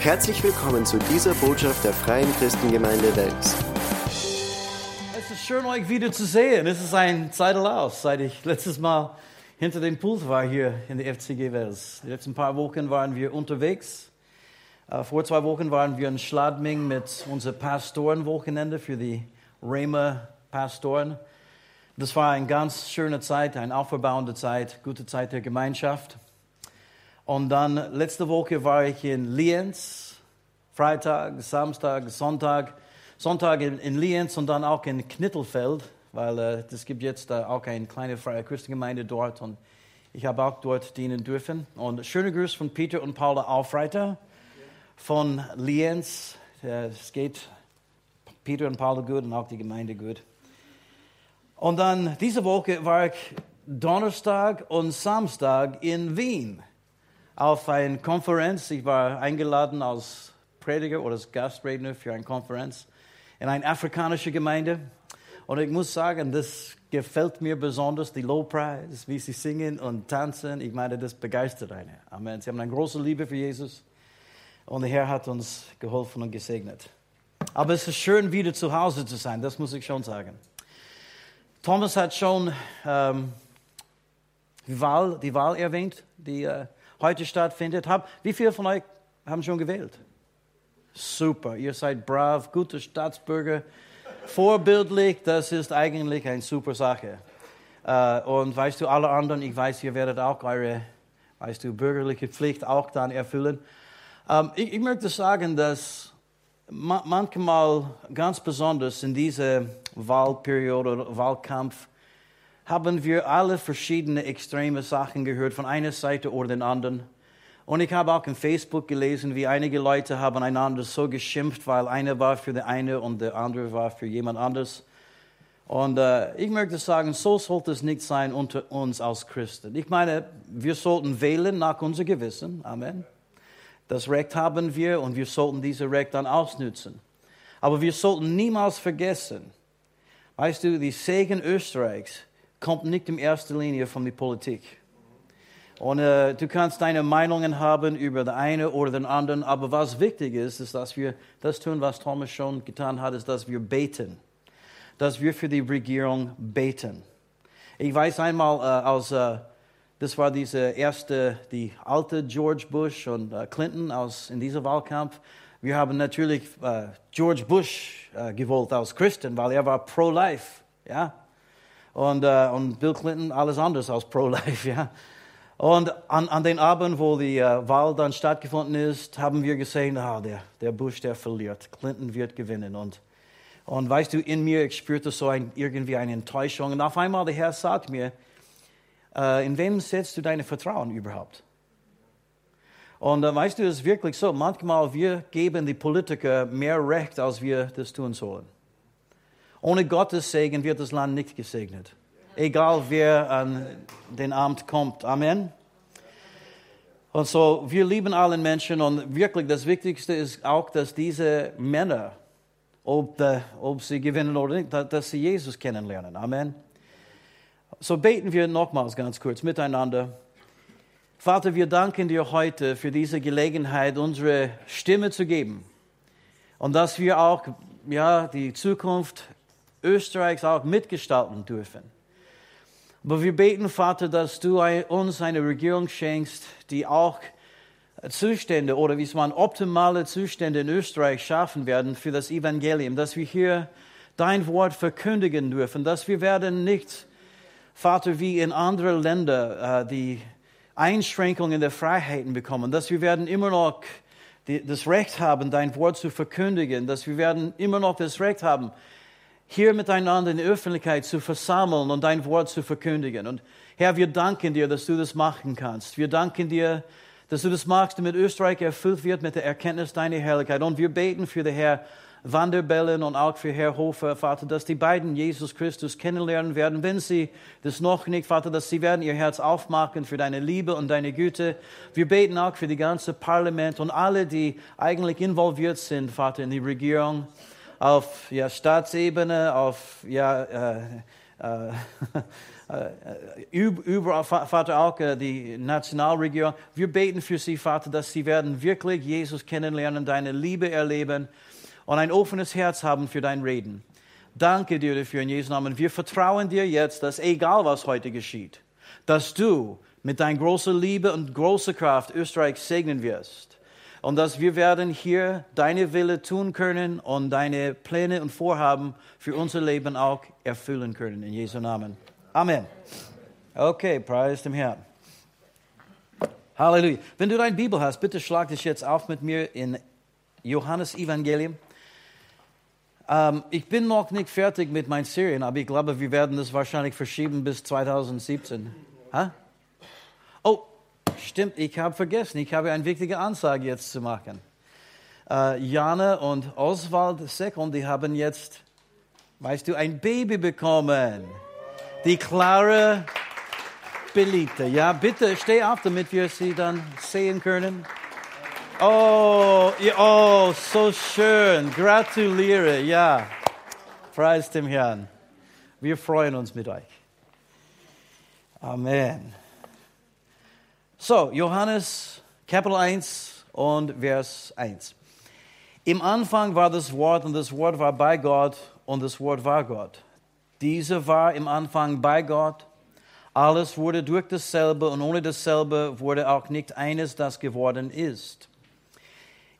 Herzlich willkommen zu dieser Botschaft der Freien Christengemeinde Wels. Es ist schön, euch wieder zu sehen. Es ist ein Zeitlauf, seit ich letztes Mal hinter dem Pult war hier in der FCG Wels. Die letzten paar Wochen waren wir unterwegs. Äh, vor zwei Wochen waren wir in Schladming mit unserem Pastorenwochenende für die Rema Pastoren. Das war eine ganz schöne Zeit, eine aufbauende Zeit, gute Zeit der Gemeinschaft. Und dann letzte Woche war ich in Lienz, Freitag, Samstag, Sonntag. Sonntag in, in Lienz und dann auch in Knittelfeld, weil äh, es gibt jetzt äh, auch eine kleine freie Christengemeinde dort und ich habe auch dort dienen dürfen. Und schöne Grüße von Peter und Paula Aufreiter von Lienz. Äh, es geht Peter und Paula gut und auch die Gemeinde gut. Und dann diese Woche war ich Donnerstag und Samstag in Wien auf eine Konferenz. Ich war eingeladen als Prediger oder als Gastredner für eine Konferenz in eine afrikanische Gemeinde. Und ich muss sagen, das gefällt mir besonders, die Lobpreis, wie sie singen und tanzen. Ich meine, das begeistert einen. Amen. Sie haben eine große Liebe für Jesus. Und der Herr hat uns geholfen und gesegnet. Aber es ist schön, wieder zu Hause zu sein, das muss ich schon sagen. Thomas hat schon ähm, die, Wahl, die Wahl erwähnt, die äh, heute stattfindet. Hab, wie viele von euch haben schon gewählt? Super, ihr seid brav, gute Staatsbürger, vorbildlich, das ist eigentlich eine super Sache. Äh, und weißt du, alle anderen, ich weiß, ihr werdet auch eure, weißt du, bürgerliche Pflicht auch dann erfüllen. Ähm, ich, ich möchte sagen, dass manchmal ganz besonders in dieser Wahlperiode oder Wahlkampf haben wir alle verschiedene extreme Sachen gehört von einer Seite oder den anderen. Und ich habe auch in Facebook gelesen, wie einige Leute haben einander so geschimpft, weil einer war für die eine und der andere war für jemand anderes. Und äh, ich möchte sagen, so sollte es nicht sein unter uns als Christen. Ich meine, wir sollten wählen nach unserem Gewissen. Amen. Das Recht haben wir und wir sollten dieses Recht dann ausnutzen. Aber wir sollten niemals vergessen, weißt du, die Segen Österreichs kommt nicht in erster Linie von der Politik. Und äh, du kannst deine Meinungen haben über den einen oder den anderen, aber was wichtig ist, ist, dass wir das tun, was Thomas schon getan hat, ist, dass wir beten. Dass wir für die Regierung beten. Ich weiß einmal äh, aus äh, das war diese erste, die alte George Bush und äh, Clinton aus, in diesem Wahlkampf. Wir haben natürlich äh, George Bush äh, gewollt als Christen, weil er war pro-life, ja. Und, äh, und Bill Clinton alles anders als pro-life, ja. Und an, an den Abend, wo die äh, Wahl dann stattgefunden ist, haben wir gesehen, ah, der, der Bush, der verliert. Clinton wird gewinnen. Und, und weißt du, in mir, ich spürte so ein, irgendwie eine Enttäuschung. Und auf einmal der Herr sagt mir, äh, in wem setzt du dein Vertrauen überhaupt? Und äh, weißt du, es ist wirklich so, manchmal wir geben die Politiker mehr Recht, als wir das tun sollen. Ohne Gottes Segen wird das Land nicht gesegnet. Egal wer an den Amt kommt. Amen. Und so, wir lieben alle Menschen und wirklich das Wichtigste ist auch, dass diese Männer, ob, äh, ob sie gewinnen oder nicht, dass sie Jesus kennenlernen. Amen. So beten wir nochmals ganz kurz miteinander. Vater, wir danken dir heute für diese Gelegenheit, unsere Stimme zu geben. Und dass wir auch ja, die Zukunft Österreichs auch mitgestalten dürfen. Aber wir beten, Vater, dass du uns eine Regierung schenkst, die auch Zustände oder wie es man optimale Zustände in Österreich schaffen werden für das Evangelium, dass wir hier dein Wort verkündigen dürfen, dass wir werden nicht Vater, wie in anderen Ländern äh, die Einschränkungen der Freiheiten bekommen, dass wir werden immer noch das Recht haben, dein Wort zu verkündigen, dass wir werden immer noch das Recht haben, hier miteinander in der Öffentlichkeit zu versammeln und dein Wort zu verkündigen. Und Herr, wir danken dir, dass du das machen kannst. Wir danken dir, dass du das machst, damit Österreich erfüllt wird mit der Erkenntnis deiner Herrlichkeit. Und wir beten für den Herr, Wanderbellen und auch für Herr Hofer, Vater, dass die beiden Jesus Christus kennenlernen werden. Wenn sie das noch nicht, Vater, dass sie werden ihr Herz aufmachen für deine Liebe und deine Güte. Wir beten auch für die ganze Parlament und alle, die eigentlich involviert sind, Vater, in die Regierung, auf ja, Staatsebene, auf ja, äh, äh, äh, über Vater auch äh, die Nationalregierung. Wir beten für sie, Vater, dass sie werden wirklich Jesus kennenlernen, deine Liebe erleben und ein offenes Herz haben für dein Reden. Danke dir dafür in Jesu Namen. Wir vertrauen dir jetzt, dass egal was heute geschieht, dass du mit deiner großen Liebe und großer Kraft Österreich segnen wirst. Und dass wir werden hier deine Wille tun können und deine Pläne und Vorhaben für unser Leben auch erfüllen können. In Jesu Namen. Amen. Okay, preis dem Herrn. Halleluja. Wenn du deine Bibel hast, bitte schlag dich jetzt auf mit mir in Johannes Evangelium. Ähm, ich bin noch nicht fertig mit meinen Serien, aber ich glaube, wir werden das wahrscheinlich verschieben bis 2017. Ha? Stimmt, ich habe vergessen, ich habe eine wichtige Ansage jetzt zu machen. Äh, Jana und Oswald Sekon, die haben jetzt, weißt du, ein Baby bekommen die Clara Beliebte. Ja, bitte steh auf, damit wir sie dann sehen können. Oh, oh, so schön. Gratuliere, ja. Preis dem Herrn. Wir freuen uns mit euch. Amen. So, Johannes Kapitel 1 und Vers 1. Im Anfang war das Wort und das Wort war bei Gott und das Wort war Gott. Diese war im Anfang bei Gott. Alles wurde durch dasselbe und ohne dasselbe wurde auch nicht eines, das geworden ist.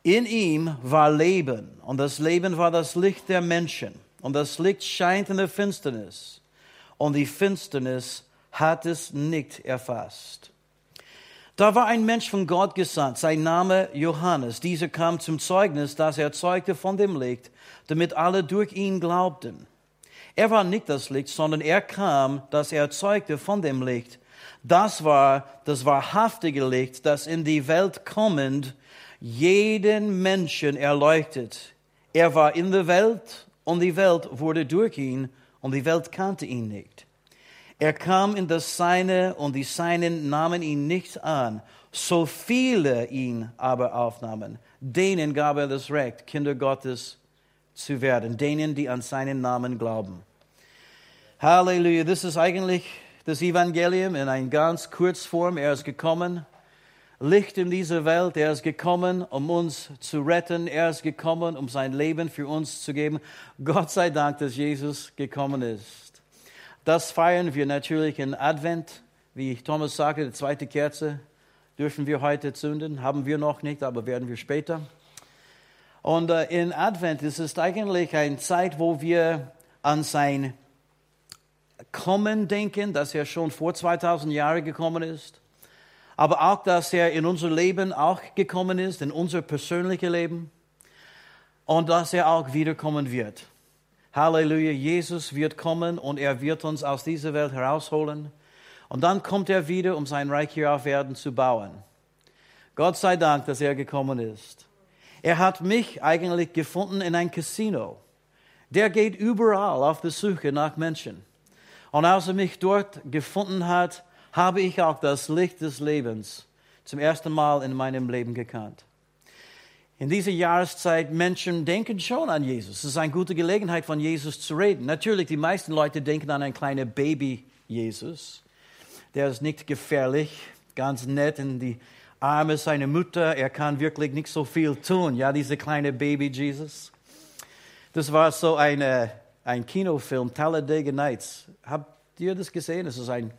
In ihm war Leben und das Leben war das Licht der Menschen und das Licht scheint in der Finsternis und die Finsternis hat es nicht erfasst. Da war ein Mensch von Gott gesandt, sein Name Johannes. Dieser kam zum Zeugnis, das er zeugte von dem Licht, damit alle durch ihn glaubten. Er war nicht das Licht, sondern er kam, dass er zeugte von dem Licht. Das war das wahrhaftige Licht, das in die Welt kommend jeden Menschen erleuchtet. Er war in der Welt und die Welt wurde durch ihn und die Welt kannte ihn nicht. Er kam in das Seine und die Seinen nahmen ihn nicht an. So viele ihn aber aufnahmen, denen gab er das Recht, Kinder Gottes zu werden, denen, die an seinen Namen glauben. Halleluja, das ist eigentlich das Evangelium in einer ganz Kurzform. Er ist gekommen, Licht in dieser Welt. Er ist gekommen, um uns zu retten. Er ist gekommen, um sein Leben für uns zu geben. Gott sei Dank, dass Jesus gekommen ist. Das feiern wir natürlich in Advent. Wie Thomas sagte, die zweite Kerze dürfen wir heute zünden. Haben wir noch nicht, aber werden wir später. Und äh, in Advent ist es eigentlich eine Zeit, wo wir an sein Kommen denken, dass er schon vor 2000 Jahren gekommen ist, aber auch, dass er in unser Leben auch gekommen ist, in unser persönliches Leben und dass er auch wiederkommen wird. Halleluja, Jesus wird kommen und er wird uns aus dieser Welt herausholen. Und dann kommt er wieder, um sein Reich hier auf Erden zu bauen. Gott sei Dank, dass er gekommen ist. Er hat mich eigentlich gefunden in ein Casino. Der geht überall auf der Suche nach Menschen. Und als er mich dort gefunden hat, habe ich auch das Licht des Lebens zum ersten Mal in meinem Leben gekannt. In dieser Jahreszeit, Menschen denken schon an Jesus. Es ist eine gute Gelegenheit, von Jesus zu reden. Natürlich, die meisten Leute denken an einen kleinen Baby-Jesus. Der ist nicht gefährlich, ganz nett in die Arme seiner Mutter. Er kann wirklich nicht so viel tun. Ja, dieser kleine Baby-Jesus. Das war so eine ein Kinofilm, Talladega Nights. Habt ihr das gesehen? Es ist ein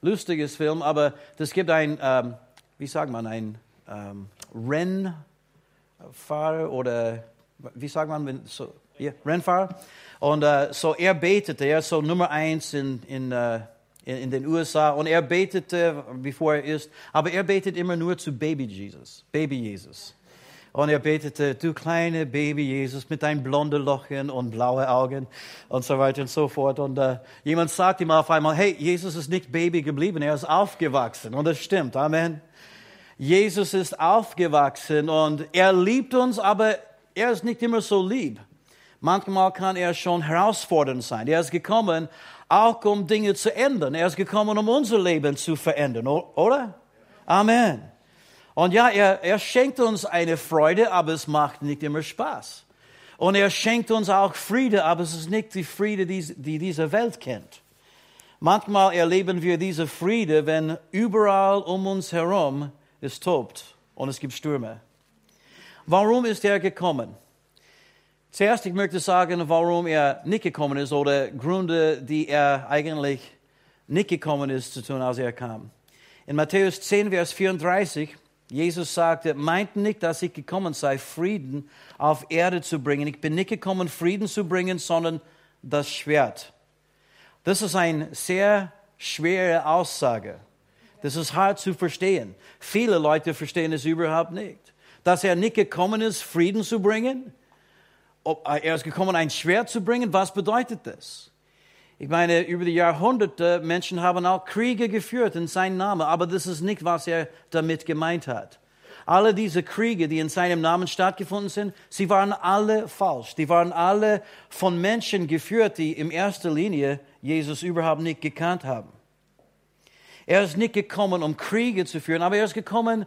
lustiges Film, aber es gibt ein, ähm, wie sagt man, ein ähm, Rennfahrer oder wie sagt man, wenn, so, yeah, Rennfahrer. Und äh, so er betete, er ist so Nummer eins in, in, äh, in, in, den USA und er betete, bevor er ist, aber er betet immer nur zu Baby Jesus, Baby Jesus. Und er betete, du kleine Baby Jesus mit deinen blonden Lochen und blaue Augen und so weiter und so fort. Und äh, jemand sagt ihm auf einmal, hey, Jesus ist nicht Baby geblieben, er ist aufgewachsen. Und das stimmt, Amen. Jesus ist aufgewachsen und er liebt uns, aber er ist nicht immer so lieb. Manchmal kann er schon herausfordernd sein. Er ist gekommen, auch um Dinge zu ändern. Er ist gekommen, um unser Leben zu verändern, oder? Amen. Und ja, er, er schenkt uns eine Freude, aber es macht nicht immer Spaß. Und er schenkt uns auch Friede, aber es ist nicht die Friede, die, die diese Welt kennt. Manchmal erleben wir diese Friede, wenn überall um uns herum es tobt und es gibt Stürme. Warum ist er gekommen? Zuerst, ich möchte sagen, warum er nicht gekommen ist oder Gründe, die er eigentlich nicht gekommen ist zu tun, als er kam. In Matthäus 10, Vers 34, Jesus sagte, meint nicht, dass ich gekommen sei, Frieden auf Erde zu bringen. Ich bin nicht gekommen, Frieden zu bringen, sondern das Schwert. Das ist eine sehr schwere Aussage. Das ist hart zu verstehen. Viele Leute verstehen es überhaupt nicht. Dass er nicht gekommen ist, Frieden zu bringen. Er ist gekommen, ein Schwert zu bringen. Was bedeutet das? Ich meine, über die Jahrhunderte Menschen haben auch Kriege geführt in seinem Namen, aber das ist nicht, was er damit gemeint hat. Alle diese Kriege, die in seinem Namen stattgefunden sind, sie waren alle falsch. Die waren alle von Menschen geführt, die in erster Linie Jesus überhaupt nicht gekannt haben. Er ist nicht gekommen, um Kriege zu führen, aber er ist gekommen,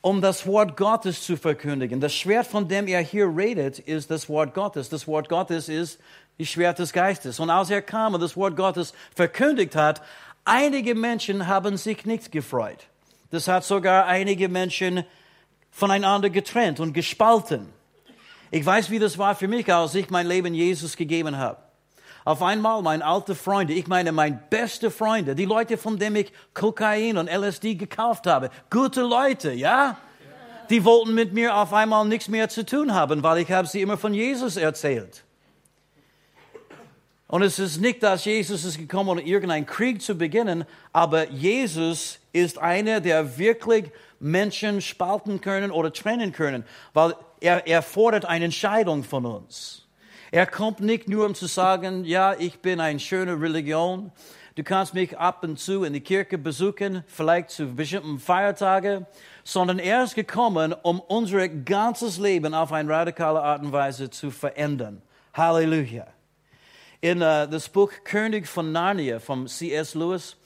um das Wort Gottes zu verkündigen. Das Schwert, von dem er hier redet, ist das Wort Gottes. Das Wort Gottes ist das Schwert des Geistes. Und als er kam und das Wort Gottes verkündigt hat, einige Menschen haben sich nicht gefreut. Das hat sogar einige Menschen voneinander getrennt und gespalten. Ich weiß, wie das war für mich, als ich mein Leben Jesus gegeben habe. Auf einmal meine alte Freunde, ich meine meine beste Freunde, die Leute, von denen ich Kokain und LSD gekauft habe, gute Leute, ja? Die wollten mit mir auf einmal nichts mehr zu tun haben, weil ich habe sie immer von Jesus erzählt. Und es ist nicht, dass Jesus ist gekommen, um irgendeinen Krieg zu beginnen, aber Jesus ist einer, der wirklich Menschen spalten können oder trennen können, weil er, er fordert eine Entscheidung von uns. Er kommt nicht nur, um zu sagen, ja, ich bin eine schöne Religion, du kannst mich ab und zu in die Kirche besuchen, vielleicht zu bestimmten Feiertagen, sondern er ist gekommen, um unser ganzes Leben auf eine radikale Art und Weise zu verändern. Halleluja. In uh, das Buch König von Narnia von C.S. Lewis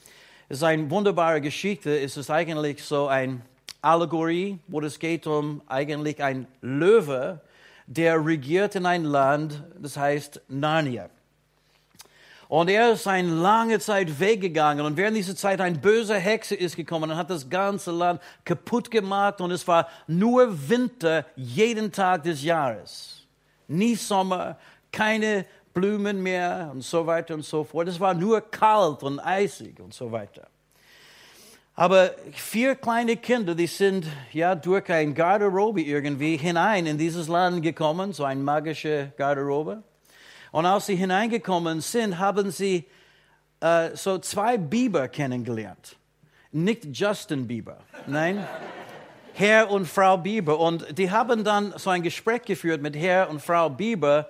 ist eine wunderbare Geschichte. Es ist eigentlich so eine Allegorie, wo es geht um eigentlich ein Löwe, der regiert in ein Land, das heißt Narnia. Und er ist eine lange Zeit weggegangen und während dieser Zeit ein böser Hexe ist gekommen und hat das ganze Land kaputt gemacht und es war nur Winter jeden Tag des Jahres. Nie Sommer, keine Blumen mehr und so weiter und so fort. Es war nur kalt und eisig und so weiter. Aber vier kleine Kinder, die sind ja durch ein Garderobe irgendwie hinein in dieses Land gekommen, so ein magische Garderobe. Und als sie hineingekommen sind, haben sie äh, so zwei Biber kennengelernt. Nicht Justin Bieber, nein, Herr und Frau Bieber. Und die haben dann so ein Gespräch geführt mit Herr und Frau Bieber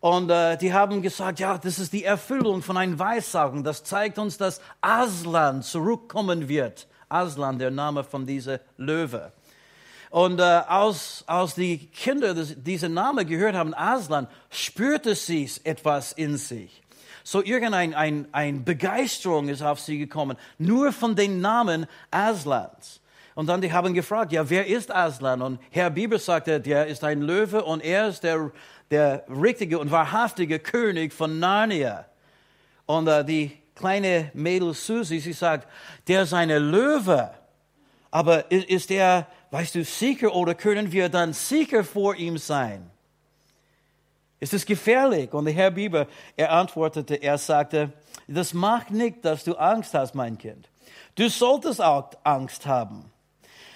und äh, die haben gesagt, ja, das ist die Erfüllung von einem Weissagen. Das zeigt uns, dass Aslan zurückkommen wird. Aslan, der Name von dieser Löwe. Und äh, als, als die Kinder diesen Namen gehört haben, Aslan, spürte sie etwas in sich. So irgendeine ein, ein Begeisterung ist auf sie gekommen, nur von den Namen Aslans. Und dann die haben gefragt, ja, wer ist Aslan? Und Herr Bieber sagte, der ist ein Löwe und er ist der der richtige und wahrhaftige König von Narnia. Und äh, die kleine Mädel Susie, sie sagt, der ist eine Löwe. Aber ist er, weißt du, sicher oder können wir dann sicher vor ihm sein? Ist es gefährlich? Und der Herr Bieber, er antwortete, er sagte, das macht nicht, dass du Angst hast, mein Kind. Du solltest auch Angst haben.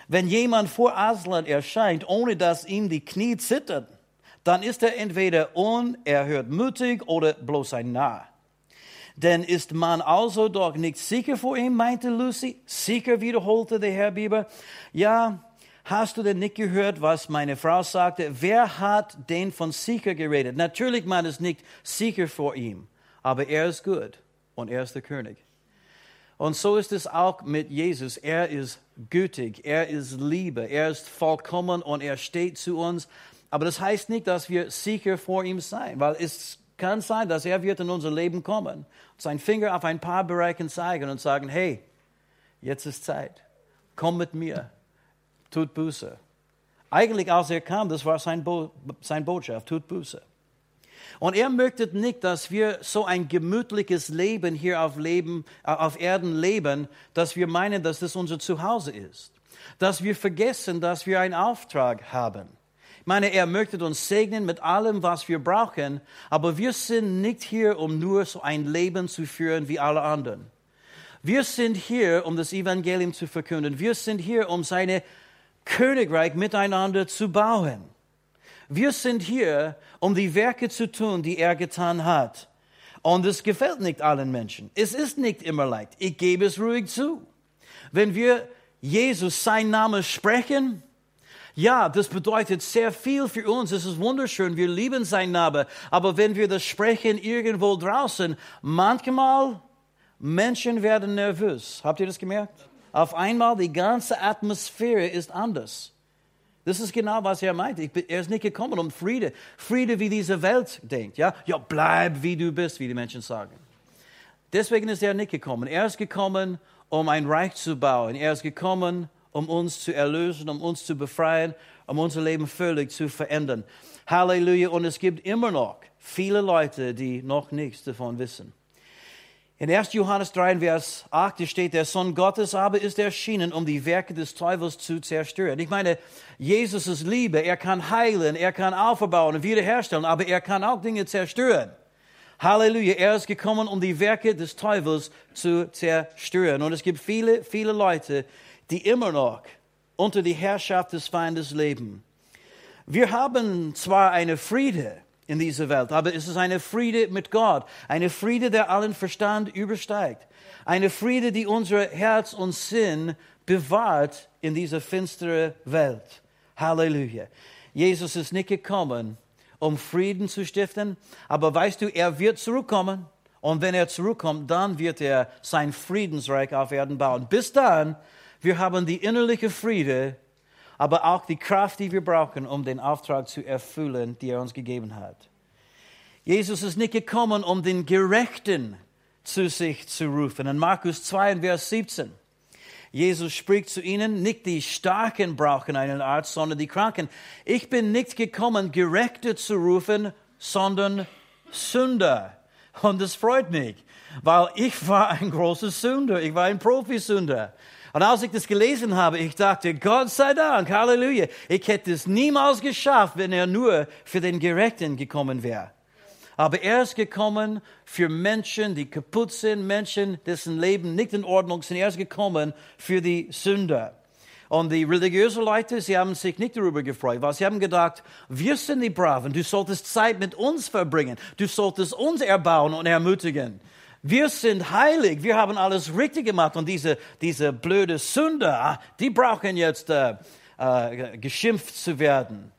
Wenn jemand vor Aslan erscheint, ohne dass ihm die Knie zittern, dann ist er entweder unerhört mutig oder bloß ein Narr. Denn ist man also doch nicht sicher vor ihm, meinte Lucy. Sicher wiederholte der Herr Bieber. Ja, hast du denn nicht gehört, was meine Frau sagte? Wer hat denn von sicher geredet? Natürlich man ist nicht sicher vor ihm, aber er ist gut und er ist der König. Und so ist es auch mit Jesus. Er ist gütig, er ist Liebe, er ist vollkommen und er steht zu uns aber das heißt nicht, dass wir sicher vor ihm sein, weil es kann sein, dass er wird in unser Leben kommen, seinen Finger auf ein paar Bereiche zeigen und sagen, hey, jetzt ist Zeit, komm mit mir, tut Buße. Eigentlich, als er kam, das war sein, Bo sein Botschaft, tut Buße. Und er möchte nicht, dass wir so ein gemütliches Leben hier auf, Leben, äh, auf Erden leben, dass wir meinen, dass das unser Zuhause ist. Dass wir vergessen, dass wir einen Auftrag haben. Ich meine, er möchte uns segnen mit allem, was wir brauchen, aber wir sind nicht hier, um nur so ein Leben zu führen wie alle anderen. Wir sind hier, um das Evangelium zu verkünden. Wir sind hier, um seine Königreich miteinander zu bauen. Wir sind hier, um die Werke zu tun, die er getan hat. Und es gefällt nicht allen Menschen. Es ist nicht immer leicht. Ich gebe es ruhig zu. Wenn wir Jesus, sein Name sprechen, ja, das bedeutet sehr viel für uns. Es ist wunderschön. Wir lieben sein Name. Aber wenn wir das sprechen irgendwo draußen, manchmal Menschen werden nervös. Habt ihr das gemerkt? Auf einmal die ganze Atmosphäre ist anders. Das ist genau, was er meint. Bin, er ist nicht gekommen um Friede. Friede, wie diese Welt denkt. Ja? ja, bleib wie du bist, wie die Menschen sagen. Deswegen ist er nicht gekommen. Er ist gekommen, um ein Reich zu bauen. Er ist gekommen, um uns zu erlösen, um uns zu befreien, um unser Leben völlig zu verändern. Halleluja. Und es gibt immer noch viele Leute, die noch nichts davon wissen. In 1. Johannes 3, Vers 8 steht, der Sohn Gottes aber ist erschienen, um die Werke des Teufels zu zerstören. Ich meine, Jesus ist Liebe, er kann heilen, er kann aufbauen und wiederherstellen, aber er kann auch Dinge zerstören. Halleluja, er ist gekommen, um die Werke des Teufels zu zerstören. Und es gibt viele, viele Leute, die immer noch unter die Herrschaft des Feindes leben. Wir haben zwar eine Friede, in dieser Welt. Aber es ist eine Friede mit Gott, eine Friede, der allen Verstand übersteigt, eine Friede, die unser Herz und Sinn bewahrt in dieser finsteren Welt. Halleluja. Jesus ist nicht gekommen, um Frieden zu stiften, aber weißt du, er wird zurückkommen. Und wenn er zurückkommt, dann wird er sein Friedensreich auf Erden bauen. Bis dann, wir haben die innerliche Friede, aber auch die Kraft, die wir brauchen, um den Auftrag zu erfüllen, die er uns gegeben hat. Jesus ist nicht gekommen, um den Gerechten zu sich zu rufen. In Markus 2, Vers 17. Jesus spricht zu ihnen, nicht die Starken brauchen einen Arzt, sondern die Kranken. Ich bin nicht gekommen, Gerechte zu rufen, sondern Sünder. Und das freut mich, weil ich war ein großer Sünder. Ich war ein Profisünder. Und als ich das gelesen habe, ich dachte, Gott sei Dank, Halleluja, ich hätte es niemals geschafft, wenn er nur für den Gerechten gekommen wäre. Aber er ist gekommen für Menschen, die kaputt sind, Menschen, dessen Leben nicht in Ordnung sind. Er ist gekommen für die Sünder. Und die religiösen Leute, sie haben sich nicht darüber gefreut, weil sie haben gedacht, wir sind die Braven, du solltest Zeit mit uns verbringen, du solltest uns erbauen und ermutigen. Wir sind heilig, wir haben alles richtig gemacht und diese, diese blöde Sünder, ah, die brauchen jetzt äh, äh, geschimpft zu werden.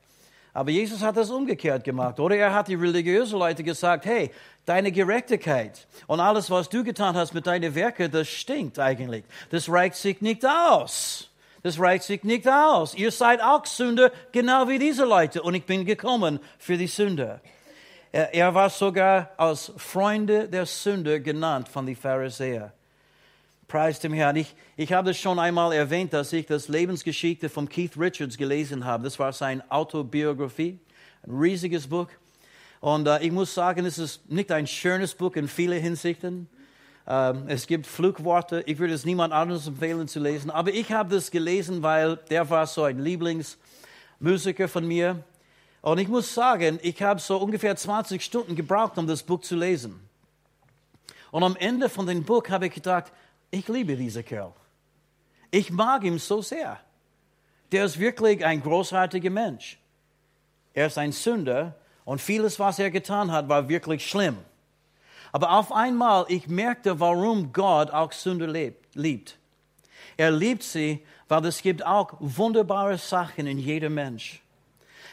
Aber Jesus hat das umgekehrt gemacht, oder? Er hat die religiösen Leute gesagt, hey, deine Gerechtigkeit und alles, was du getan hast mit deinen Werken, das stinkt eigentlich. Das reicht sich nicht aus. Das reicht sich nicht aus. Ihr seid auch Sünder, genau wie diese Leute. Und ich bin gekommen für die Sünder. Er war sogar als Freunde der Sünde genannt von den Pharisäern. Preis dem Herrn. Ich, ich habe es schon einmal erwähnt, dass ich das Lebensgeschichte von Keith Richards gelesen habe. Das war seine Autobiografie, ein riesiges Buch. Und äh, ich muss sagen, es ist nicht ein schönes Buch in vielen Hinsichten. Ähm, es gibt Flugworte. Ich würde es niemand anderes empfehlen zu lesen. Aber ich habe das gelesen, weil der war so ein Lieblingsmusiker von mir. Und ich muss sagen, ich habe so ungefähr 20 Stunden gebraucht, um das Buch zu lesen. Und am Ende von dem Buch habe ich gedacht, ich liebe diesen Kerl. Ich mag ihn so sehr. Der ist wirklich ein großartiger Mensch. Er ist ein Sünder und vieles, was er getan hat, war wirklich schlimm. Aber auf einmal, ich merkte, warum Gott auch Sünder liebt. Er liebt sie, weil es gibt auch wunderbare Sachen in jedem Mensch.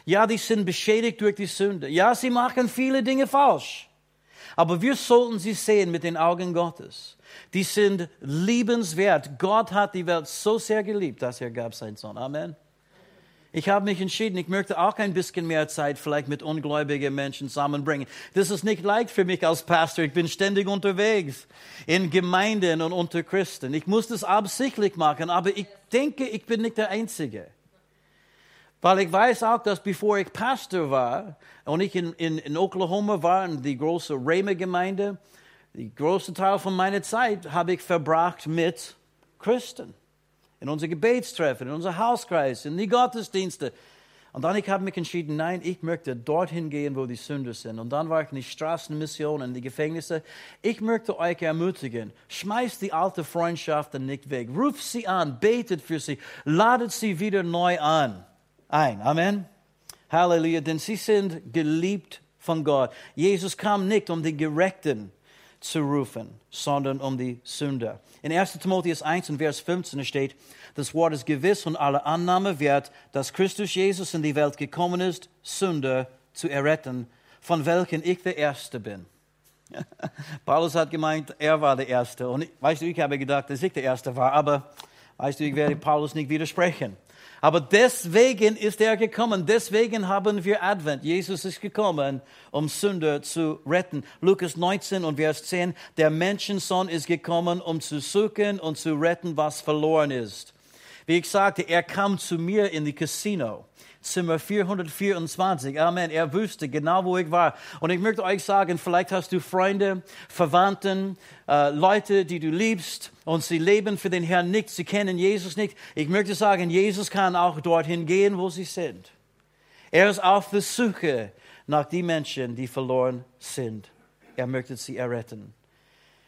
Ja, die sind beschädigt durch die Sünde. Ja, sie machen viele Dinge falsch. Aber wir sollten sie sehen mit den Augen Gottes. Die sind liebenswert. Gott hat die Welt so sehr geliebt, dass er gab seinen Sohn. Amen. Ich habe mich entschieden, ich möchte auch ein bisschen mehr Zeit vielleicht mit ungläubigen Menschen zusammenbringen. Das ist nicht leicht für mich als Pastor. Ich bin ständig unterwegs in Gemeinden und unter Christen. Ich muss das absichtlich machen, aber ich denke, ich bin nicht der Einzige. Weil ich weiß auch, dass bevor ich Pastor war und ich in, in, in Oklahoma war, in die große Rema-Gemeinde, die größte Teil von meiner Zeit habe ich verbracht mit Christen. In unser Gebetstreffen, in unser Hauskreis, in die Gottesdienste. Und dann ich habe mich entschieden, nein, ich möchte dorthin gehen, wo die Sünder sind. Und dann war ich in die Straßenmission, in die Gefängnisse. Ich möchte euch ermutigen, schmeißt die alte Freundschaften nicht weg. Ruft sie an, betet für sie, ladet sie wieder neu an. Ein. Amen. Halleluja, denn sie sind geliebt von Gott. Jesus kam nicht, um die Gerechten zu rufen, sondern um die Sünder. In 1. Timotheus 1 und Vers 15 steht, das Wort ist gewiss und alle Annahme wert, dass Christus Jesus in die Welt gekommen ist, Sünder zu erretten, von welchen ich der Erste bin. Paulus hat gemeint, er war der Erste. Und weißt du, ich habe gedacht, dass ich der Erste war, aber weißt du, ich werde Paulus nicht widersprechen. Aber deswegen ist er gekommen. Deswegen haben wir Advent. Jesus ist gekommen, um Sünder zu retten. Lukas 19 und Vers 10. Der Menschensohn ist gekommen, um zu suchen und zu retten, was verloren ist. Wie ich sagte, er kam zu mir in die Casino. Zimmer 424. Amen. Er wusste genau, wo ich war. Und ich möchte euch sagen, vielleicht hast du Freunde, Verwandten, äh, Leute, die du liebst und sie leben für den Herrn nicht. Sie kennen Jesus nicht. Ich möchte sagen, Jesus kann auch dorthin gehen, wo sie sind. Er ist auf der Suche nach den Menschen, die verloren sind. Er möchte sie erretten.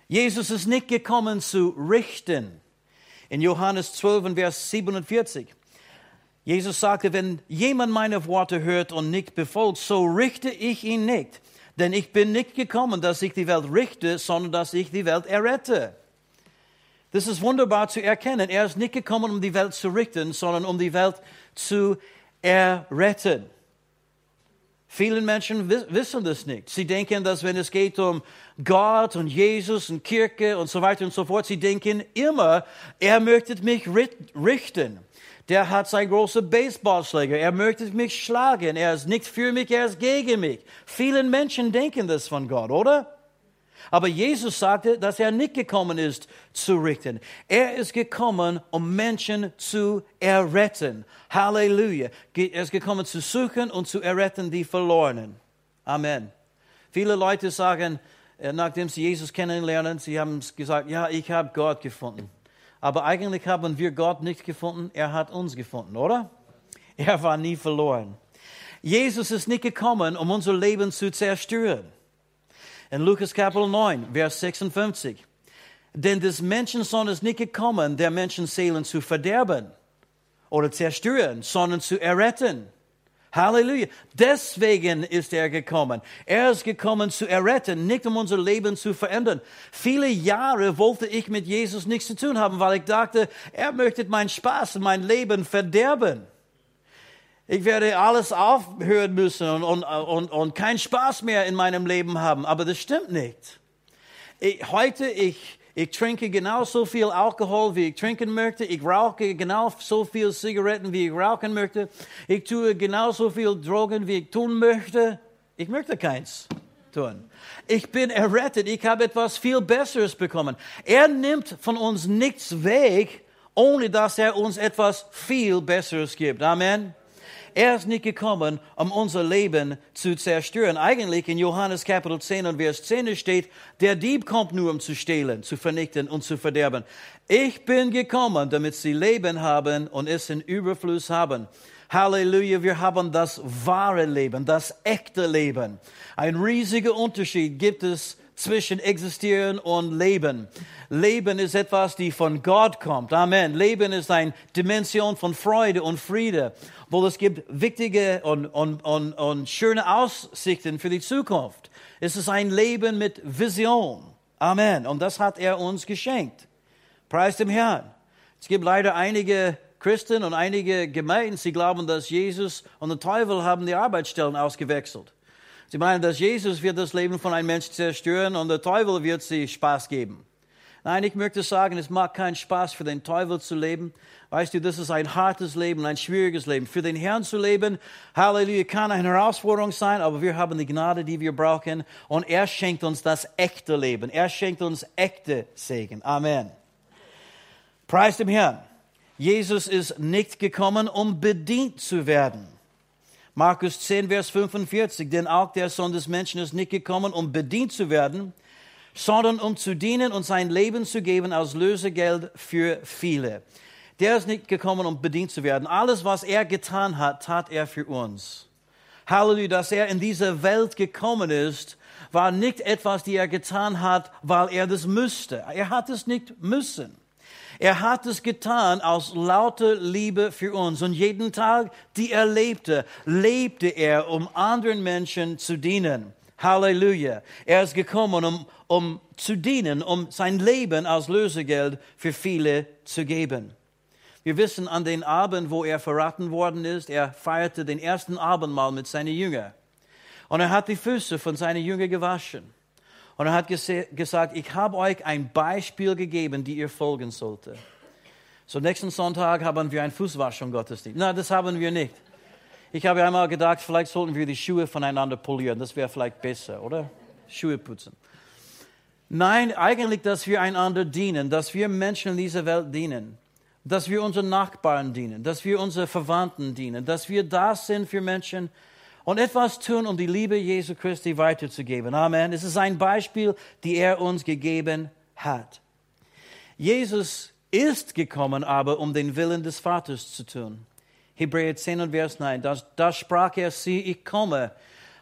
Jesus ist nicht gekommen zu richten. In Johannes 12, Vers 47. Jesus sagte, wenn jemand meine Worte hört und nicht befolgt, so richte ich ihn nicht. Denn ich bin nicht gekommen, dass ich die Welt richte, sondern dass ich die Welt errette. Das ist wunderbar zu erkennen. Er ist nicht gekommen, um die Welt zu richten, sondern um die Welt zu erretten. Viele Menschen wissen das nicht. Sie denken, dass wenn es geht um Gott und Jesus und Kirche und so weiter und so fort, sie denken immer, er möchte mich richten der hat seinen großen Baseballschläger. Er möchte mich schlagen. Er ist nicht für mich, er ist gegen mich. Viele Menschen denken das von Gott, oder? Aber Jesus sagte, dass er nicht gekommen ist zu richten. Er ist gekommen, um Menschen zu erretten. Halleluja. Er ist gekommen zu suchen und zu erretten die Verlorenen. Amen. Viele Leute sagen, äh, nachdem sie Jesus kennenlernen, sie haben gesagt, ja, ich habe Gott gefunden. Aber eigentlich haben wir Gott nicht gefunden, er hat uns gefunden, oder? Er war nie verloren. Jesus ist nicht gekommen, um unser Leben zu zerstören. In Lukas Kapitel 9, Vers 56. Denn des Menschensohn ist nicht gekommen, der Menschenseelen zu verderben oder zerstören, sondern zu erretten. Halleluja. Deswegen ist er gekommen. Er ist gekommen zu erretten, nicht um unser Leben zu verändern. Viele Jahre wollte ich mit Jesus nichts zu tun haben, weil ich dachte, er möchte meinen Spaß, mein Leben verderben. Ich werde alles aufhören müssen und, und, und, und keinen Spaß mehr in meinem Leben haben. Aber das stimmt nicht. Ich, heute, ich, ich trinke genauso viel Alkohol, wie ich trinken möchte. Ich rauche genauso viel Zigaretten, wie ich rauchen möchte. Ich tue genauso viel Drogen, wie ich tun möchte. Ich möchte keins tun. Ich bin errettet. Ich habe etwas viel Besseres bekommen. Er nimmt von uns nichts weg, ohne dass er uns etwas viel Besseres gibt. Amen. Er ist nicht gekommen, um unser Leben zu zerstören. Eigentlich in Johannes Kapitel 10 und Vers 10 steht, der Dieb kommt nur, um zu stehlen, zu vernichten und zu verderben. Ich bin gekommen, damit sie Leben haben und es in Überfluss haben. Halleluja, wir haben das wahre Leben, das echte Leben. Ein riesiger Unterschied gibt es zwischen existieren und leben. Leben ist etwas, die von Gott kommt. Amen. Leben ist eine Dimension von Freude und Friede, wo es gibt wichtige und, und, und, und schöne Aussichten für die Zukunft. Es ist ein Leben mit Vision. Amen. Und das hat er uns geschenkt. Preis dem Herrn. Es gibt leider einige Christen und einige Gemeinden, sie glauben, dass Jesus und der Teufel haben die Arbeitsstellen ausgewechselt. Sie meinen, dass Jesus wird das Leben von einem Menschen zerstören und der Teufel wird sie Spaß geben. Nein, ich möchte sagen, es macht keinen Spaß für den Teufel zu leben. Weißt du, das ist ein hartes Leben, ein schwieriges Leben. Für den Herrn zu leben, Halleluja, kann eine Herausforderung sein, aber wir haben die Gnade, die wir brauchen und er schenkt uns das echte Leben. Er schenkt uns echte Segen. Amen. Preis dem Herrn. Jesus ist nicht gekommen, um bedient zu werden. Markus 10, Vers 45, denn auch der Sohn des Menschen ist nicht gekommen, um bedient zu werden, sondern um zu dienen und sein Leben zu geben als Lösegeld für viele. Der ist nicht gekommen, um bedient zu werden. Alles, was er getan hat, tat er für uns. Halleluja, dass er in diese Welt gekommen ist, war nicht etwas, die er getan hat, weil er das müsste. Er hat es nicht müssen. Er hat es getan aus lauter Liebe für uns. Und jeden Tag, die er lebte, lebte er, um anderen Menschen zu dienen. Halleluja. Er ist gekommen, um, um zu dienen, um sein Leben als Lösegeld für viele zu geben. Wir wissen an den Abend, wo er verraten worden ist, er feierte den ersten Abendmahl mit seinen Jüngern. Und er hat die Füße von seinen Jüngern gewaschen. Und er hat gesagt, ich habe euch ein Beispiel gegeben, die ihr folgen sollte. So nächsten Sonntag haben wir ein Fußwaschung Gottesdienst. Nein, das haben wir nicht. Ich habe einmal gedacht, vielleicht sollten wir die Schuhe voneinander polieren. Das wäre vielleicht besser, oder? Schuhe putzen. Nein, eigentlich, dass wir einander dienen, dass wir Menschen in dieser Welt dienen, dass wir unseren Nachbarn dienen, dass wir unseren Verwandten dienen, dass wir da sind für Menschen, und etwas tun, um die Liebe Jesu Christi weiterzugeben. Amen. Es ist ein Beispiel, die er uns gegeben hat. Jesus ist gekommen, aber um den Willen des Vaters zu tun. Hebräer 10 und Vers 9. Da, sprach er, sieh, ich komme.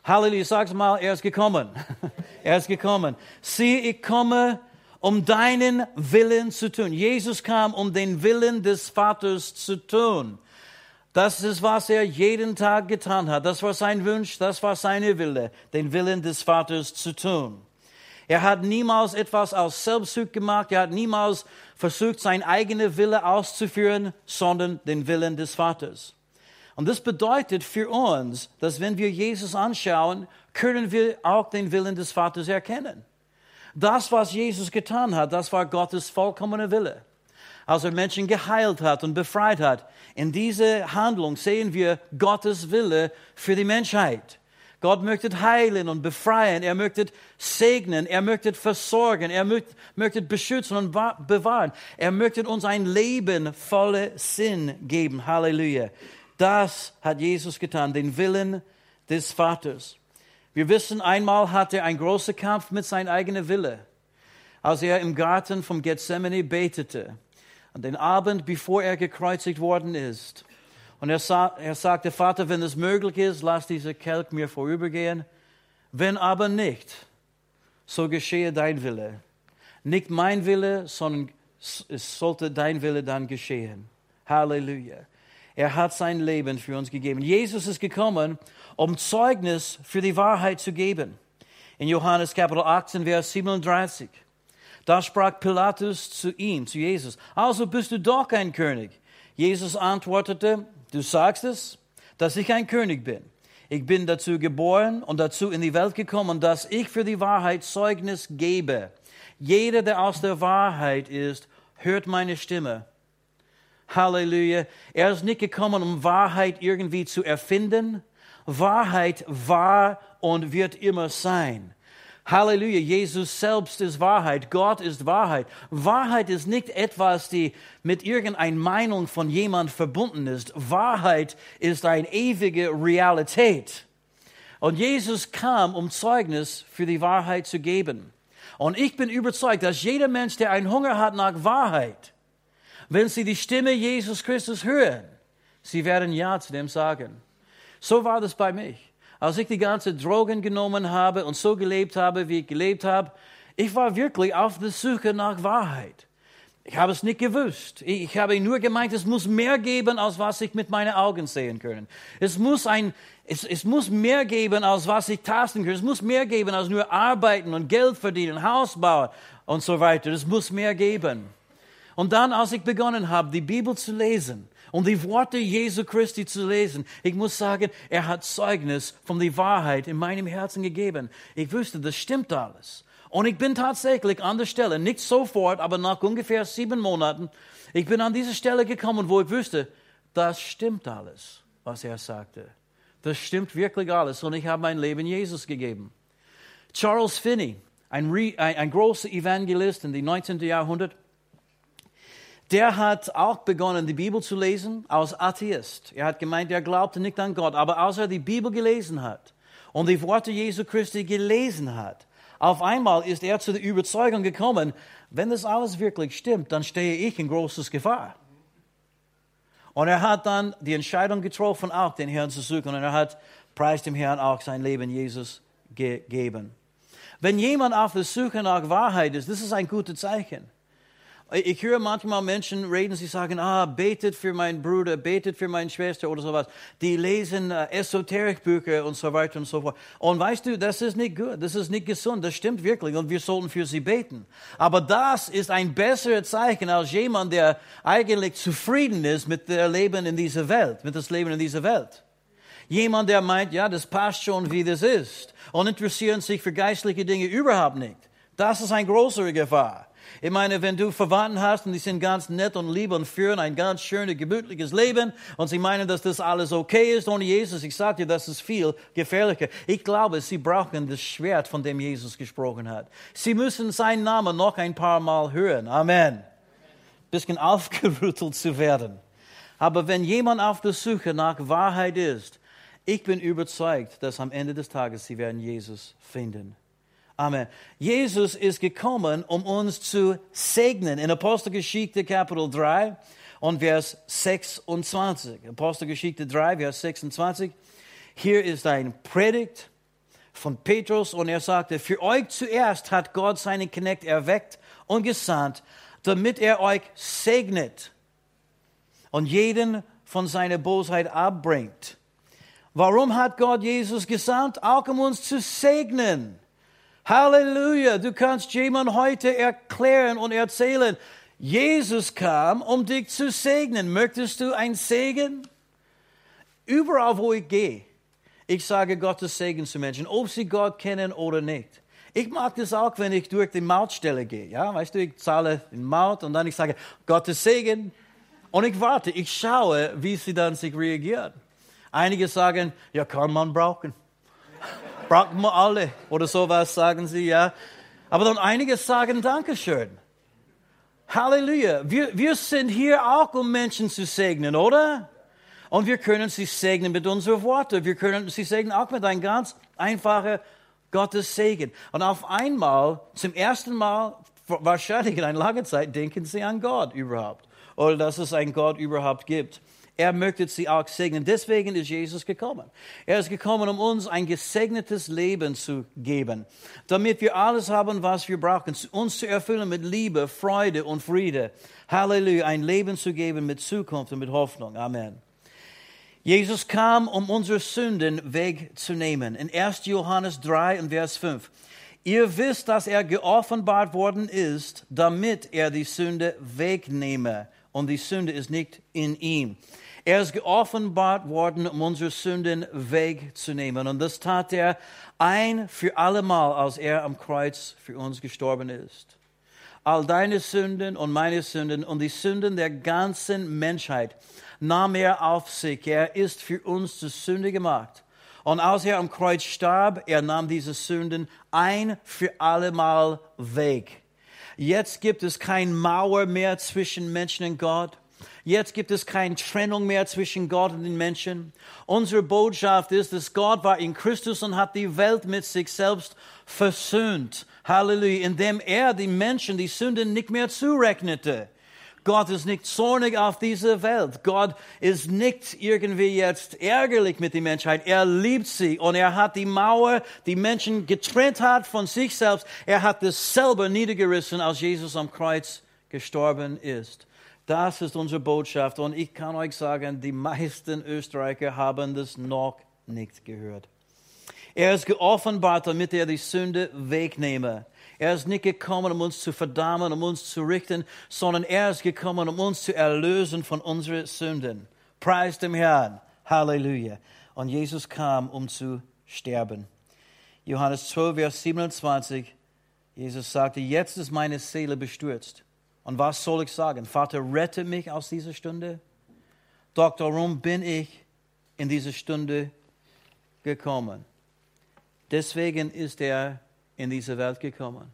Halleluja, sag's mal, er ist gekommen. er ist gekommen. Sieh, ich komme, um deinen Willen zu tun. Jesus kam, um den Willen des Vaters zu tun. Das ist, was er jeden Tag getan hat. Das war sein Wunsch, das war seine Wille, den Willen des Vaters zu tun. Er hat niemals etwas aus Selbstsucht gemacht. Er hat niemals versucht, sein eigener Wille auszuführen, sondern den Willen des Vaters. Und das bedeutet für uns, dass wenn wir Jesus anschauen, können wir auch den Willen des Vaters erkennen. Das, was Jesus getan hat, das war Gottes vollkommener Wille als er Menschen geheilt hat und befreit hat. In dieser Handlung sehen wir Gottes Wille für die Menschheit. Gott möchte heilen und befreien, er möchte segnen, er möchte versorgen, er möchte, beschützen und bewahren. Er möchte uns ein Leben voller Sinn geben. Halleluja. Das hat Jesus getan, den Willen des Vaters. Wir wissen, einmal hatte er einen großen Kampf mit seinem eigenen Wille, als er im Garten vom Gethsemane betete an den Abend, bevor er gekreuzigt worden ist. Und er, sa er sagte, Vater, wenn es möglich ist, lass diese Kelch mir vorübergehen. Wenn aber nicht, so geschehe dein Wille. Nicht mein Wille, sondern es sollte dein Wille dann geschehen. Halleluja. Er hat sein Leben für uns gegeben. Jesus ist gekommen, um Zeugnis für die Wahrheit zu geben. In Johannes Kapitel 18, Vers 37. Da sprach Pilatus zu ihm, zu Jesus, also bist du doch ein König. Jesus antwortete, du sagst es, dass ich ein König bin. Ich bin dazu geboren und dazu in die Welt gekommen, dass ich für die Wahrheit Zeugnis gebe. Jeder, der aus der Wahrheit ist, hört meine Stimme. Halleluja. Er ist nicht gekommen, um Wahrheit irgendwie zu erfinden. Wahrheit war und wird immer sein. Halleluja, Jesus selbst ist Wahrheit, Gott ist Wahrheit. Wahrheit ist nicht etwas, die mit irgendeiner Meinung von jemand verbunden ist. Wahrheit ist eine ewige Realität. Und Jesus kam, um Zeugnis für die Wahrheit zu geben. Und ich bin überzeugt, dass jeder Mensch, der einen Hunger hat nach Wahrheit, wenn sie die Stimme Jesus Christus hören, sie werden Ja zu dem sagen. So war das bei mich als ich die ganze Drogen genommen habe und so gelebt habe, wie ich gelebt habe, ich war wirklich auf der Suche nach Wahrheit. Ich habe es nicht gewusst. Ich habe nur gemeint, es muss mehr geben, als was ich mit meinen Augen sehen kann. Es muss ein, es, es muss mehr geben, als was ich tasten kann. Es muss mehr geben, als nur arbeiten und Geld verdienen, Haus bauen und so weiter. Es muss mehr geben. Und dann, als ich begonnen habe, die Bibel zu lesen, und die Worte Jesu Christi zu lesen. Ich muss sagen, er hat Zeugnis von der Wahrheit in meinem Herzen gegeben. Ich wusste, das stimmt alles. Und ich bin tatsächlich an der Stelle, nicht sofort, aber nach ungefähr sieben Monaten, ich bin an diese Stelle gekommen, wo ich wusste, das stimmt alles, was er sagte. Das stimmt wirklich alles. Und ich habe mein Leben Jesus gegeben. Charles Finney, ein, ein, ein großer Evangelist in den 19. Jahrhundert, der hat auch begonnen, die Bibel zu lesen als Atheist. Er hat gemeint, er glaubte nicht an Gott. Aber als er die Bibel gelesen hat und die Worte Jesu Christi gelesen hat, auf einmal ist er zu der Überzeugung gekommen, wenn das alles wirklich stimmt, dann stehe ich in großes Gefahr. Und er hat dann die Entscheidung getroffen, auch den Herrn zu suchen. Und er hat, preis dem Herrn, auch sein Leben Jesus gegeben. Wenn jemand auf der Suche nach Wahrheit ist, das ist ein gutes Zeichen. Ich höre manchmal Menschen reden, sie sagen, ah, betet für meinen Bruder, betet für meine Schwester oder sowas. Die lesen äh, Esoterikbücher und so weiter und so fort. Und weißt du, das ist nicht gut, das ist nicht gesund, das stimmt wirklich und wir sollten für sie beten. Aber das ist ein besseres Zeichen als jemand, der eigentlich zufrieden ist mit dem Leben in dieser Welt, mit das Leben in dieser Welt. Jemand, der meint, ja, das passt schon, wie das ist und interessieren sich für geistliche Dinge überhaupt nicht. Das ist eine größere Gefahr. Ich meine, wenn du Verwandten hast und die sind ganz nett und lieb und führen ein ganz schönes, gemütliches Leben und sie meinen, dass das alles okay ist ohne Jesus, ich sage dir, das ist viel gefährlicher. Ich glaube, sie brauchen das Schwert, von dem Jesus gesprochen hat. Sie müssen seinen Namen noch ein paar Mal hören. Amen. Bisschen aufgerüttelt zu werden. Aber wenn jemand auf der Suche nach Wahrheit ist, ich bin überzeugt, dass am Ende des Tages sie werden Jesus finden. Amen. Jesus ist gekommen, um uns zu segnen. In Apostelgeschichte Kapitel 3 und Vers 26. Apostelgeschichte 3, Vers 26. Hier ist ein Predigt von Petrus und er sagte, für euch zuerst hat Gott seinen Knecht erweckt und gesandt, damit er euch segnet und jeden von seiner Bosheit abbringt. Warum hat Gott Jesus gesandt? Auch um uns zu segnen. Halleluja, du kannst jemand heute erklären und erzählen, Jesus kam, um dich zu segnen. Möchtest du ein Segen? Überall, wo ich gehe, ich sage Gottes Segen zu Menschen, ob sie Gott kennen oder nicht. Ich mag das auch, wenn ich durch die Mautstelle gehe. Ja, weißt du, ich zahle den Maut und dann ich sage Gottes Segen und ich warte, ich schaue, wie sie dann sich reagieren. Einige sagen, ja, kann man brauchen brauchen wir alle. Oder sowas sagen sie, ja. Aber dann einige sagen Dankeschön. Halleluja. Wir, wir sind hier auch, um Menschen zu segnen, oder? Und wir können sie segnen mit unseren Worten. Wir können sie segnen auch mit einem ganz einfachen Gottes Segen. Und auf einmal, zum ersten Mal, wahrscheinlich in einer langen Zeit, denken sie an Gott überhaupt. Oder dass es einen Gott überhaupt gibt. Er möchte sie auch segnen. Deswegen ist Jesus gekommen. Er ist gekommen, um uns ein gesegnetes Leben zu geben, damit wir alles haben, was wir brauchen, uns zu erfüllen mit Liebe, Freude und Friede. Halleluja, ein Leben zu geben mit Zukunft und mit Hoffnung. Amen. Jesus kam, um unsere Sünden wegzunehmen. In 1. Johannes 3 und Vers 5. Ihr wisst, dass er geoffenbart worden ist, damit er die Sünde wegnehme. Und die Sünde ist nicht in ihm. Er ist geoffenbart worden, um unsere Sünden wegzunehmen. Und das tat er ein für allemal, als er am Kreuz für uns gestorben ist. All deine Sünden und meine Sünden und die Sünden der ganzen Menschheit nahm er auf sich. Er ist für uns zur Sünde gemacht. Und als er am Kreuz starb, er nahm diese Sünden ein für allemal weg. Jetzt gibt es keine Mauer mehr zwischen Menschen und Gott. Jetzt gibt es keine Trennung mehr zwischen Gott und den Menschen. Unsere Botschaft ist, dass Gott war in Christus und hat die Welt mit sich selbst versöhnt. Halleluja. Indem er die Menschen die Sünden nicht mehr zurechnete. Gott ist nicht zornig auf diese Welt. Gott ist nicht irgendwie jetzt ärgerlich mit der Menschheit. Er liebt sie und er hat die Mauer, die Menschen getrennt hat von sich selbst. Er hat das selber niedergerissen, als Jesus am Kreuz gestorben ist. Das ist unsere Botschaft. Und ich kann euch sagen, die meisten Österreicher haben das noch nicht gehört. Er ist geoffenbart, damit er die Sünde wegnehme. Er ist nicht gekommen, um uns zu verdammen, um uns zu richten, sondern er ist gekommen, um uns zu erlösen von unseren Sünden. Preis dem Herrn. Halleluja. Und Jesus kam, um zu sterben. Johannes 12, Vers 27. Jesus sagte, jetzt ist meine Seele bestürzt. Und was soll ich sagen? Vater, rette mich aus dieser Stunde. Doch darum bin ich in diese Stunde gekommen. Deswegen ist er in diese Welt gekommen.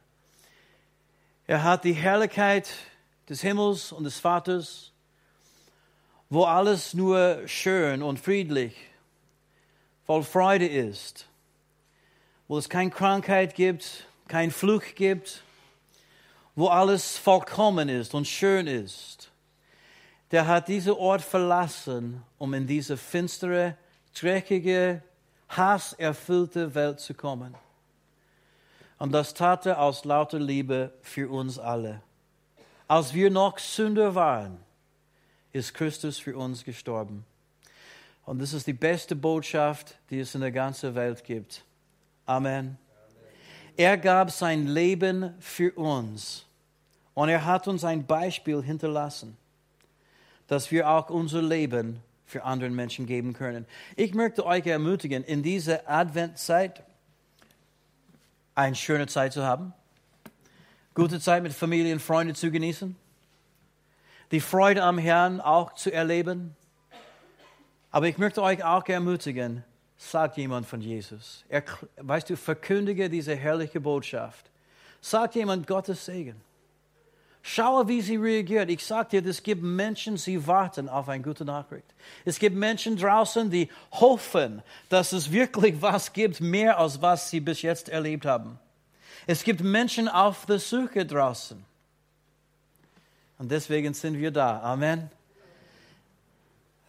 Er hat die Herrlichkeit des Himmels und des Vaters, wo alles nur schön und friedlich, voll Freude ist, wo es keine Krankheit gibt, kein Fluch gibt, wo alles vollkommen ist und schön ist, der hat diesen Ort verlassen, um in diese finstere, dreckige, hasserfüllte Welt zu kommen. Und das tat er aus lauter Liebe für uns alle. Als wir noch Sünder waren, ist Christus für uns gestorben. Und das ist die beste Botschaft, die es in der ganzen Welt gibt. Amen. Er gab sein Leben für uns und er hat uns ein Beispiel hinterlassen, dass wir auch unser Leben für andere Menschen geben können. Ich möchte euch ermutigen, in dieser Adventzeit eine schöne Zeit zu haben, gute Zeit mit Familie und Freunden zu genießen, die Freude am Herrn auch zu erleben. Aber ich möchte euch auch ermutigen, sagt jemand von Jesus. Er, weißt du, verkündige diese herrliche Botschaft. Sagt jemand Gottes Segen. Schaue, wie sie reagiert. Ich sage dir, es gibt Menschen, die warten auf eine gute Nachricht. Es gibt Menschen draußen, die hoffen, dass es wirklich was gibt, mehr als was sie bis jetzt erlebt haben. Es gibt Menschen auf der Suche draußen. Und deswegen sind wir da. Amen.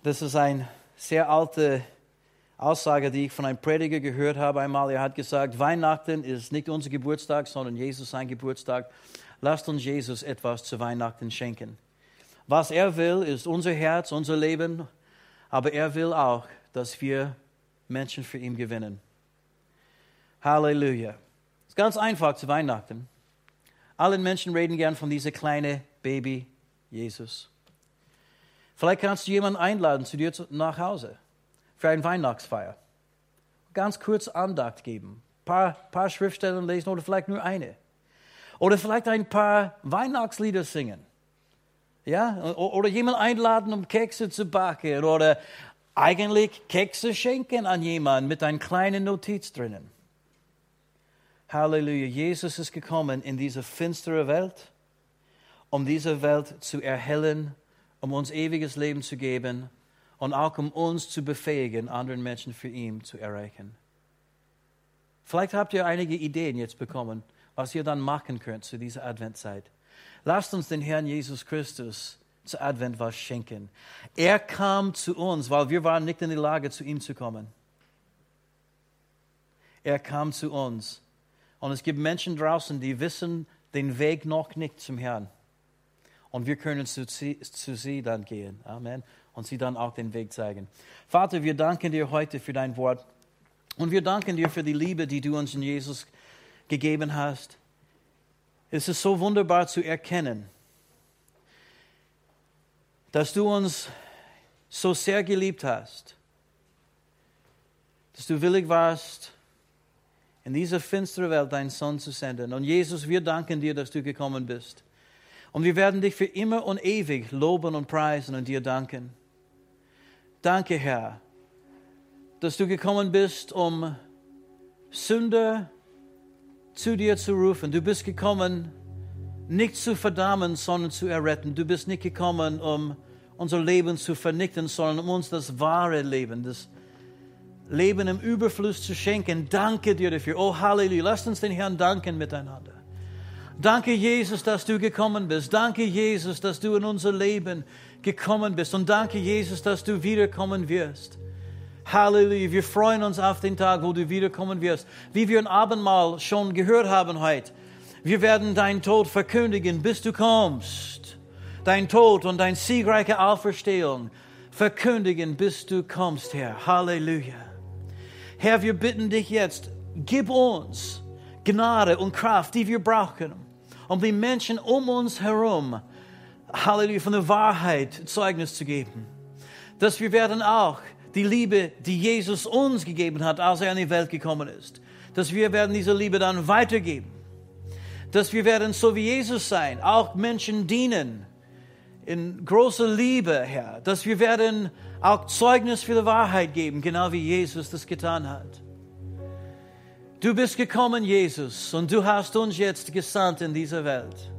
Das ist eine sehr alte Aussage, die ich von einem Prediger gehört habe einmal. Er hat gesagt, Weihnachten ist nicht unser Geburtstag, sondern Jesus sein Geburtstag. Lasst uns Jesus etwas zu Weihnachten schenken. Was er will, ist unser Herz, unser Leben, aber er will auch, dass wir Menschen für ihn gewinnen. Halleluja. Es ist ganz einfach zu Weihnachten. Alle Menschen reden gern von diesem kleinen Baby Jesus. Vielleicht kannst du jemanden einladen zu dir nach Hause für eine Weihnachtsfeier. Ganz kurz Andacht geben, paar, paar Schriftstellen lesen oder vielleicht nur eine. Oder vielleicht ein paar Weihnachtslieder singen. Ja? Oder jemanden einladen, um Kekse zu backen. Oder eigentlich Kekse schenken an jemanden mit einer kleinen Notiz drinnen. Halleluja. Jesus ist gekommen in diese finstere Welt, um diese Welt zu erhellen, um uns ewiges Leben zu geben und auch um uns zu befähigen, anderen Menschen für ihn zu erreichen. Vielleicht habt ihr einige Ideen jetzt bekommen, was ihr dann machen könnt zu dieser Adventzeit. Lasst uns den Herrn Jesus Christus zu Advent was schenken. Er kam zu uns, weil wir waren nicht in der Lage, zu ihm zu kommen. Er kam zu uns. Und es gibt Menschen draußen, die wissen den Weg noch nicht zum Herrn. Und wir können zu, zu sie dann gehen. Amen und sie dann auch den Weg zeigen. Vater, wir danken dir heute für dein Wort und wir danken dir für die Liebe, die du uns in Jesus gegeben hast. Es ist so wunderbar zu erkennen, dass du uns so sehr geliebt hast, dass du willig warst, in diese finstere Welt deinen Sohn zu senden. Und Jesus, wir danken dir, dass du gekommen bist. Und wir werden dich für immer und ewig loben und preisen und dir danken. Danke, Herr, dass du gekommen bist, um Sünder zu dir zu rufen. Du bist gekommen, nicht zu verdammen, sondern zu erretten. Du bist nicht gekommen, um unser Leben zu vernichten, sondern um uns das wahre Leben, das Leben im Überfluss zu schenken. Danke dir dafür. Oh, Halleluja. Lasst uns den Herrn danken miteinander. Danke, Jesus, dass du gekommen bist. Danke, Jesus, dass du in unser Leben gekommen bist. Und danke, Jesus, dass du wiederkommen wirst. Halleluja. Wir freuen uns auf den Tag, wo du wiederkommen wirst. Wie wir im Abendmahl schon gehört haben heute. Wir werden deinen Tod verkündigen, bis du kommst. Dein Tod und dein siegreiche Auferstehung verkündigen, bis du kommst, Herr. Halleluja. Herr, wir bitten dich jetzt, gib uns Gnade und Kraft, die wir brauchen um den Menschen um uns herum, Halleluja, von der Wahrheit Zeugnis zu geben. Dass wir werden auch die Liebe, die Jesus uns gegeben hat, als er in die Welt gekommen ist, dass wir werden diese Liebe dann weitergeben. Dass wir werden so wie Jesus sein, auch Menschen dienen in großer Liebe, Herr. Dass wir werden auch Zeugnis für die Wahrheit geben, genau wie Jesus das getan hat. Du bist gekommen, Jesus, und du hast uns jetzt gesandt in diese Welt.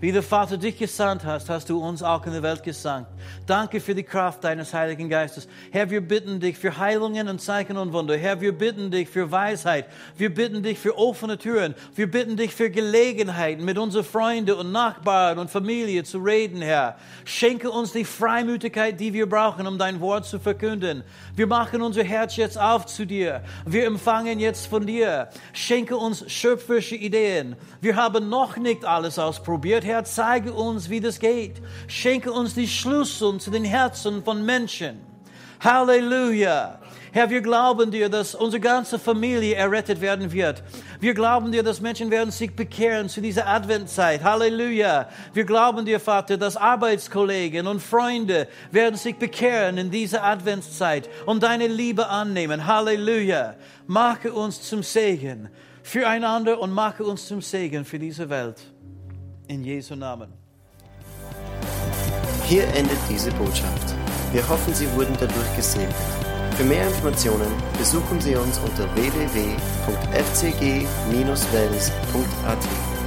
Wie der Vater dich gesandt hast, hast du uns auch in die Welt gesandt. Danke für die Kraft deines Heiligen Geistes. Herr, wir bitten dich für Heilungen und Zeichen und Wunder. Herr, wir bitten dich für Weisheit. Wir bitten dich für offene Türen. Wir bitten dich für Gelegenheiten, mit unseren Freunden und Nachbarn und Familie zu reden, Herr. Schenke uns die Freimütigkeit, die wir brauchen, um dein Wort zu verkünden. Wir machen unser Herz jetzt auf zu dir. Wir empfangen jetzt von dir. Schenke uns schöpferische Ideen. Wir haben noch nicht alles ausprobiert. Herr, zeige uns, wie das geht. Schenke uns die Schlüssel zu den Herzen von Menschen. Halleluja. Herr, wir glauben dir, dass unsere ganze Familie errettet werden wird. Wir glauben dir, dass Menschen werden sich bekehren zu dieser Adventzeit. Halleluja. Wir glauben dir, Vater, dass Arbeitskollegen und Freunde werden sich bekehren in dieser Adventszeit und deine Liebe annehmen. Halleluja. Mache uns zum Segen füreinander und mache uns zum Segen für diese Welt. In Jesu Namen. Hier endet diese Botschaft. Wir hoffen, Sie wurden dadurch gesegnet. Für mehr Informationen besuchen Sie uns unter www.fcg-wells.at.